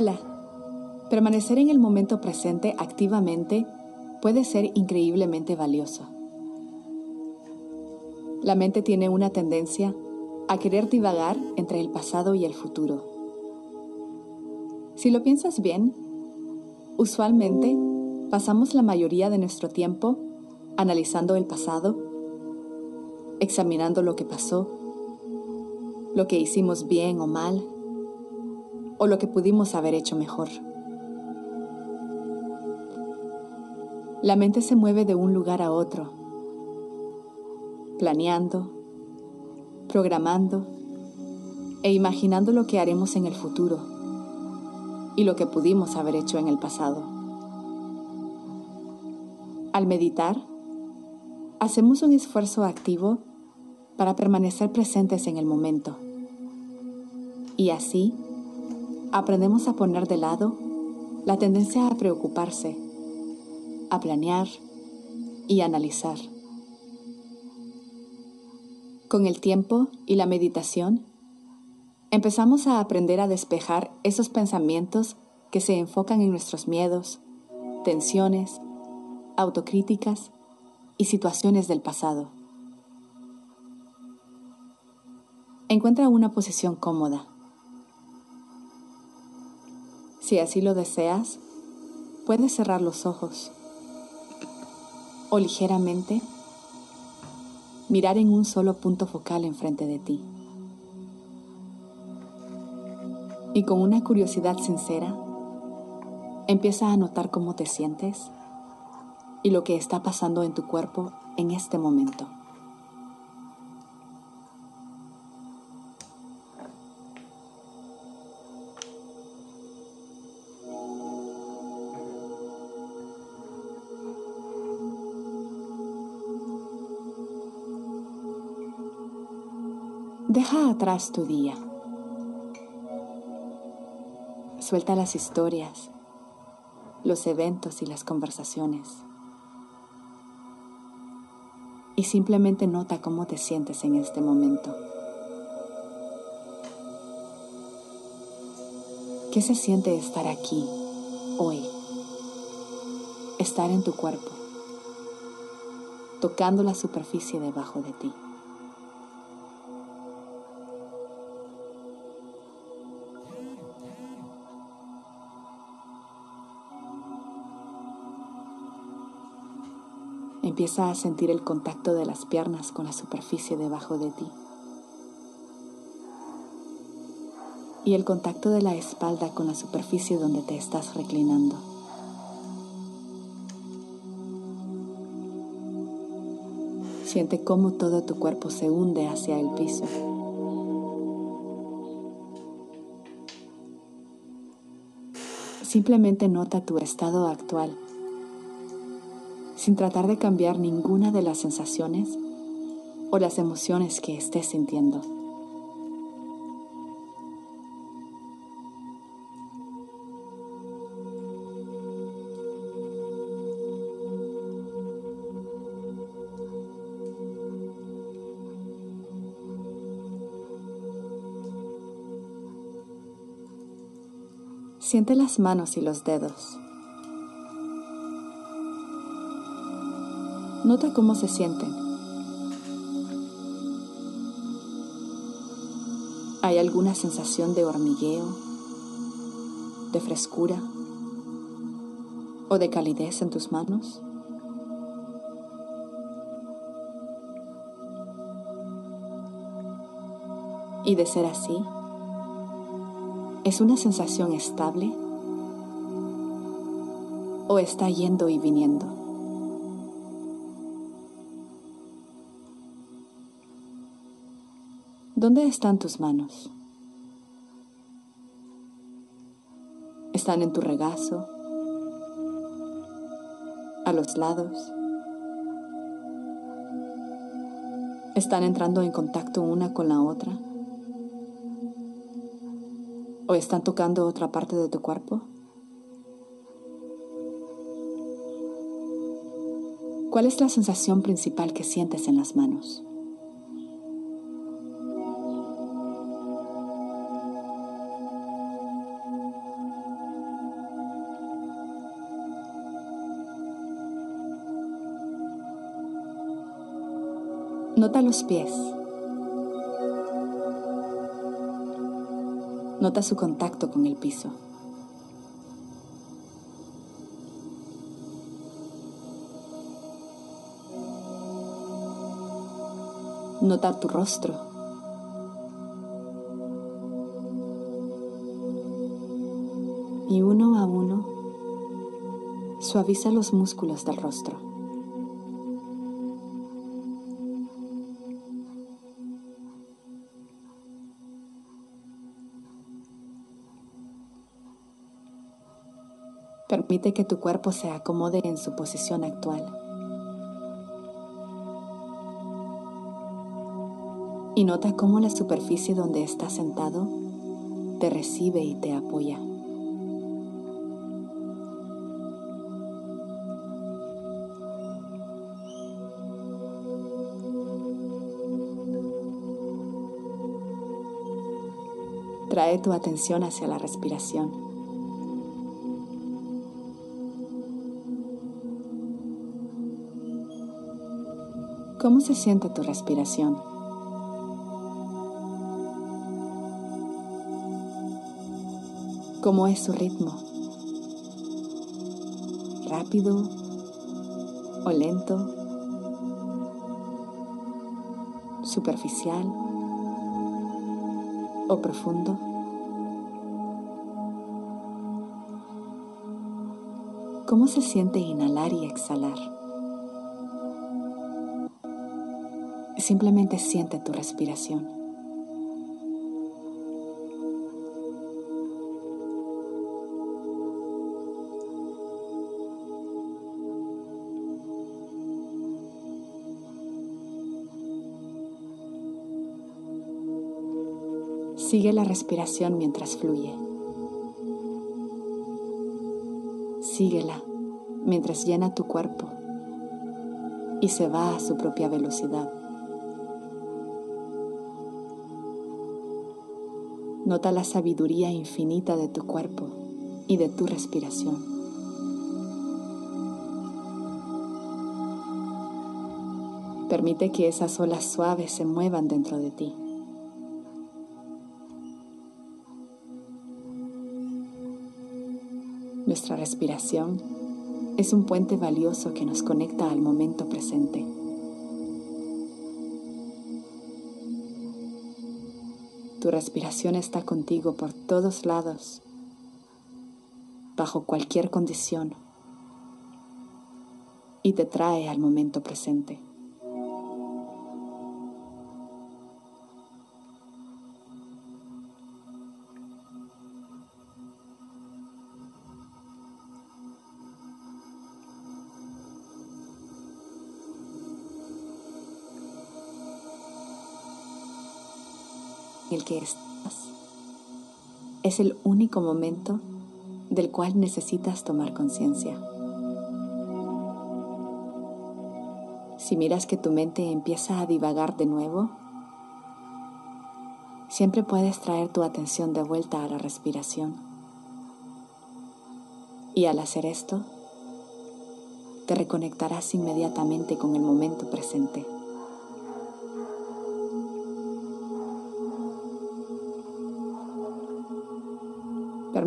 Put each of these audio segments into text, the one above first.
Hola. Permanecer en el momento presente activamente puede ser increíblemente valioso. La mente tiene una tendencia a querer divagar entre el pasado y el futuro. Si lo piensas bien, usualmente pasamos la mayoría de nuestro tiempo analizando el pasado, examinando lo que pasó, lo que hicimos bien o mal, o lo que pudimos haber hecho mejor. La mente se mueve de un lugar a otro, planeando, programando e imaginando lo que haremos en el futuro y lo que pudimos haber hecho en el pasado. Al meditar, hacemos un esfuerzo activo para permanecer presentes en el momento y así aprendemos a poner de lado la tendencia a preocuparse, a planear y analizar. Con el tiempo y la meditación, empezamos a aprender a despejar esos pensamientos que se enfocan en nuestros miedos, tensiones, autocríticas y situaciones del pasado. Encuentra una posición cómoda. Si así lo deseas, puedes cerrar los ojos o ligeramente mirar en un solo punto focal enfrente de ti. Y con una curiosidad sincera, empieza a notar cómo te sientes y lo que está pasando en tu cuerpo en este momento. Deja atrás tu día. Suelta las historias, los eventos y las conversaciones. Y simplemente nota cómo te sientes en este momento. ¿Qué se siente estar aquí, hoy? Estar en tu cuerpo, tocando la superficie debajo de ti. Empieza a sentir el contacto de las piernas con la superficie debajo de ti. Y el contacto de la espalda con la superficie donde te estás reclinando. Siente cómo todo tu cuerpo se hunde hacia el piso. Simplemente nota tu estado actual sin tratar de cambiar ninguna de las sensaciones o las emociones que estés sintiendo. Siente las manos y los dedos. Nota cómo se sienten. ¿Hay alguna sensación de hormigueo, de frescura o de calidez en tus manos? Y de ser así, ¿es una sensación estable o está yendo y viniendo? ¿Dónde están tus manos? ¿Están en tu regazo? ¿A los lados? ¿Están entrando en contacto una con la otra? ¿O están tocando otra parte de tu cuerpo? ¿Cuál es la sensación principal que sientes en las manos? Nota los pies. Nota su contacto con el piso. Nota tu rostro. Y uno a uno, suaviza los músculos del rostro. Permite que tu cuerpo se acomode en su posición actual. y nota cómo la superficie donde estás sentado te recibe y te apoya. Trae tu atención hacia la respiración. ¿Cómo se siente tu respiración? cómo es su ritmo, rápido o lento, superficial o profundo. ¿Cómo se siente inhalar y exhalar? Simplemente siente tu respiración. Sigue la respiración mientras fluye. Síguela mientras llena tu cuerpo y se va a su propia velocidad. Nota la sabiduría infinita de tu cuerpo y de tu respiración. Permite que esas olas suaves se muevan dentro de ti. Nuestra respiración es un puente valioso que nos conecta al momento presente. Tu respiración está contigo por todos lados, bajo cualquier condición, y te trae al momento presente. El que estás es el único momento del cual necesitas tomar conciencia. Si miras que tu mente empieza a divagar de nuevo, siempre puedes traer tu atención de vuelta a la respiración. Y al hacer esto, te reconectarás inmediatamente con el momento presente.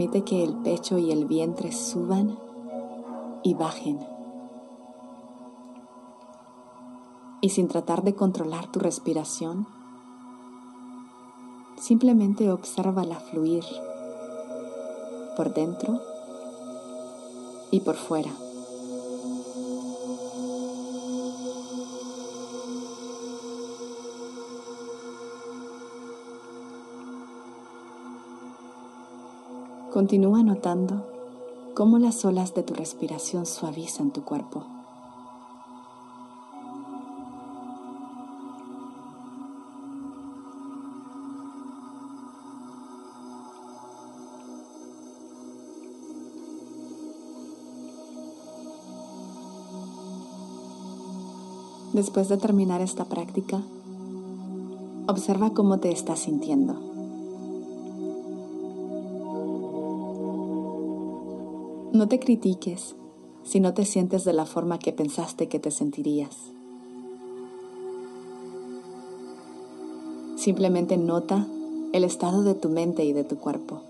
Permite que el pecho y el vientre suban y bajen. Y sin tratar de controlar tu respiración, simplemente obsérvala fluir por dentro y por fuera. Continúa notando cómo las olas de tu respiración suavizan tu cuerpo. Después de terminar esta práctica, observa cómo te estás sintiendo. No te critiques si no te sientes de la forma que pensaste que te sentirías. Simplemente nota el estado de tu mente y de tu cuerpo.